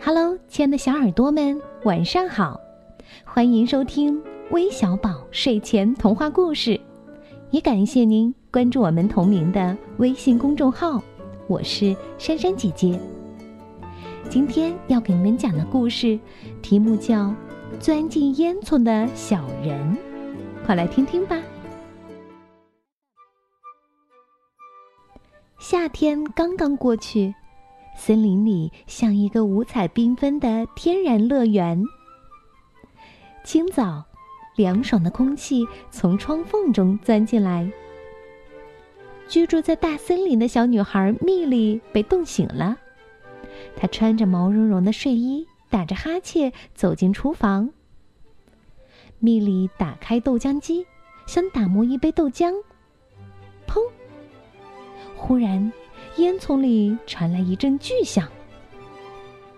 Hello，亲爱的小耳朵们，晚上好！欢迎收听微小宝睡前童话故事，也感谢您关注我们同名的微信公众号。我是珊珊姐姐。今天要给你们讲的故事题目叫《钻进烟囱的小人》，快来听听吧。夏天刚刚过去。森林里像一个五彩缤纷的天然乐园。清早，凉爽的空气从窗缝中钻进来。居住在大森林的小女孩蜜莉被冻醒了，她穿着毛茸茸的睡衣，打着哈欠走进厨房。蜜莉打开豆浆机，想打磨一杯豆浆。砰！忽然。烟囱里传来一阵巨响，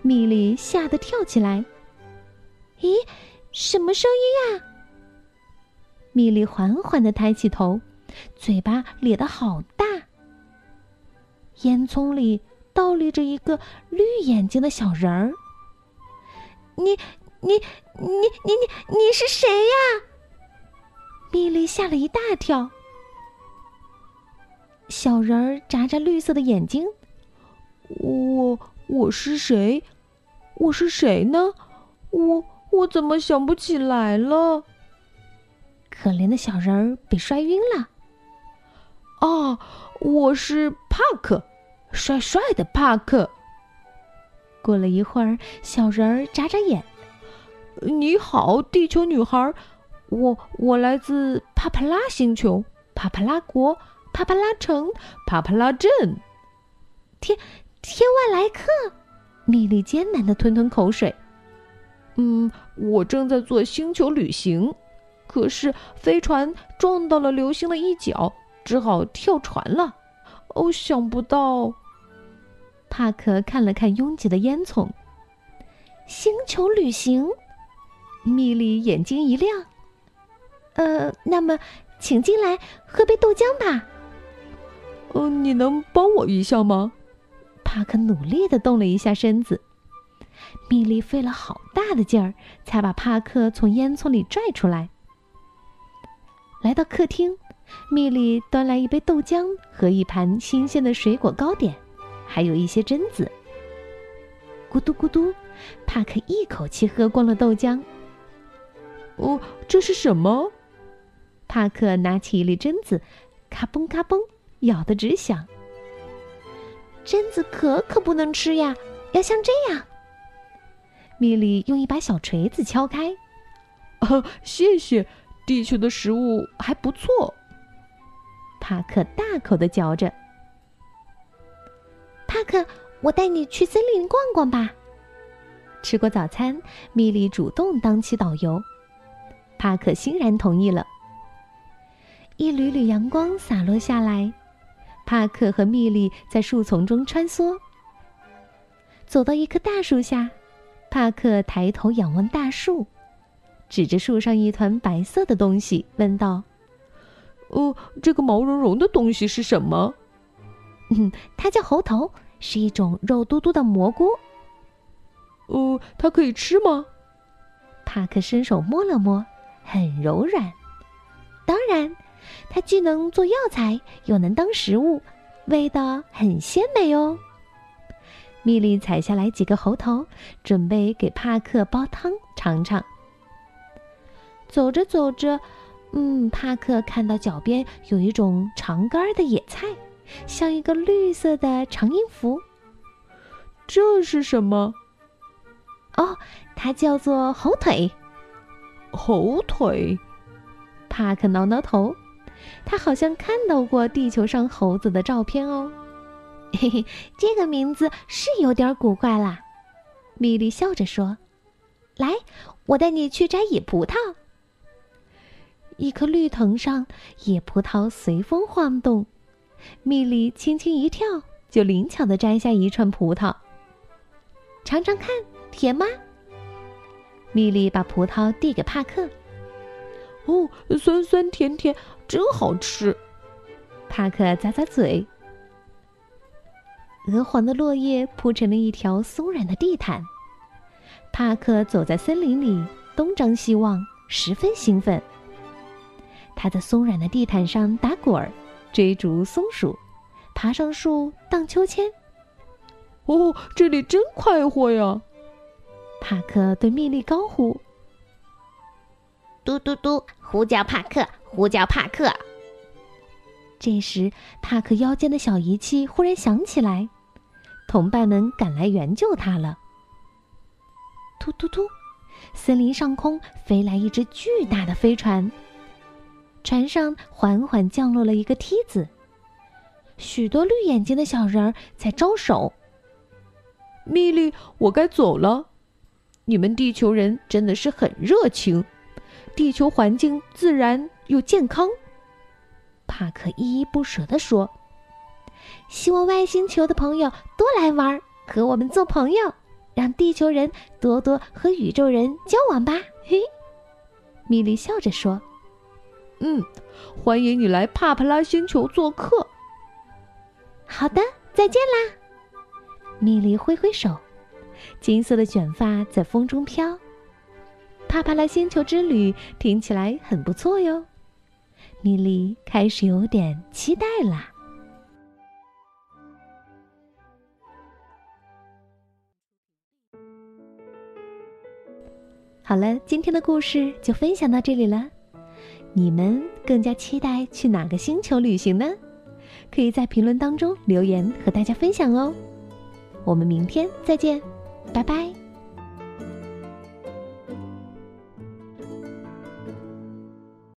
米莉吓得跳起来。“咦，什么声音呀？”米莉缓缓的抬起头，嘴巴咧得好大。烟囱里倒立着一个绿眼睛的小人儿。“你、你、你、你、你、你是谁呀？”米莉吓了一大跳。小人儿眨眨绿色的眼睛，我我是谁？我是谁呢？我我怎么想不起来了？可怜的小人儿被摔晕了。啊，我是帕克，帅帅的帕克。过了一会儿，小人儿眨眨眼，你好，地球女孩，我我来自帕帕拉星球，帕帕拉国。帕帕拉城，帕帕拉镇，天，天外来客，米莉艰难的吞吞口水。嗯，我正在做星球旅行，可是飞船撞到了流星的一角，只好跳船了。哦，想不到。帕克看了看拥挤的烟囱，星球旅行，米莉眼睛一亮。呃，那么，请进来喝杯豆浆吧。嗯，你能帮我一下吗？帕克努力地动了一下身子，米莉费了好大的劲儿，才把帕克从烟囱里拽出来。来到客厅，米莉端来一杯豆浆和一盘新鲜的水果糕点，还有一些榛子。咕嘟咕嘟，帕克一口气喝光了豆浆。哦，这是什么？帕克拿起一粒榛子，咔嘣咔嘣。咬得直响。榛子壳可不能吃呀，要像这样。米莉用一把小锤子敲开。哦，谢谢，地球的食物还不错。帕克大口的嚼着。帕克，我带你去森林逛逛吧。吃过早餐，米莉主动当起导游。帕克欣然同意了。一缕缕阳光洒落下来。帕克和蜜莉在树丛中穿梭，走到一棵大树下，帕克抬头仰望大树，指着树上一团白色的东西问道：“哦，这个毛茸茸的东西是什么？”“嗯，它叫猴头，是一种肉嘟嘟的蘑菇。”“哦，它可以吃吗？”帕克伸手摸了摸，很柔软。当然。它既能做药材，又能当食物，味道很鲜美哦。米莉采下来几个猴头，准备给帕克煲汤尝尝。走着走着，嗯，帕克看到脚边有一种长杆的野菜，像一个绿色的长音符。这是什么？哦，它叫做猴腿。猴腿。帕克挠挠头。他好像看到过地球上猴子的照片哦，嘿嘿，这个名字是有点古怪啦。米莉笑着说：“来，我带你去摘野葡萄。”一棵绿藤上，野葡萄随风晃动，米莉轻轻一跳，就灵巧地摘下一串葡萄。尝尝看，甜吗？米莉把葡萄递给帕克。哦，酸酸甜甜，真好吃。帕克咂咂嘴。鹅黄的落叶铺成了一条松软的地毯，帕克走在森林里，东张西望，十分兴奋。他在松软的地毯上打滚儿，追逐松鼠，爬上树荡秋千。哦，这里真快活呀！帕克对蜜莉高呼：“嘟嘟嘟，呼叫帕克，呼叫帕克！”这时，帕克腰间的小仪器忽然响起来，同伴们赶来援救他了。突突突，森林上空飞来一只巨大的飞船，船上缓缓降落了一个梯子，许多绿眼睛的小人儿在招手。米莉，我该走了。你们地球人真的是很热情，地球环境自然又健康。帕克依依不舍地说：“希望外星球的朋友多来玩，和我们做朋友，让地球人多多和宇宙人交往吧。”嘿，米莉笑着说：“嗯，欢迎你来帕帕拉星球做客。”好的，再见啦。米莉挥挥手，金色的卷发在风中飘。帕帕拉星球之旅听起来很不错哟，米莉开始有点期待啦。好了，今天的故事就分享到这里了。你们更加期待去哪个星球旅行呢？可以在评论当中留言和大家分享哦。我们明天再见，拜拜。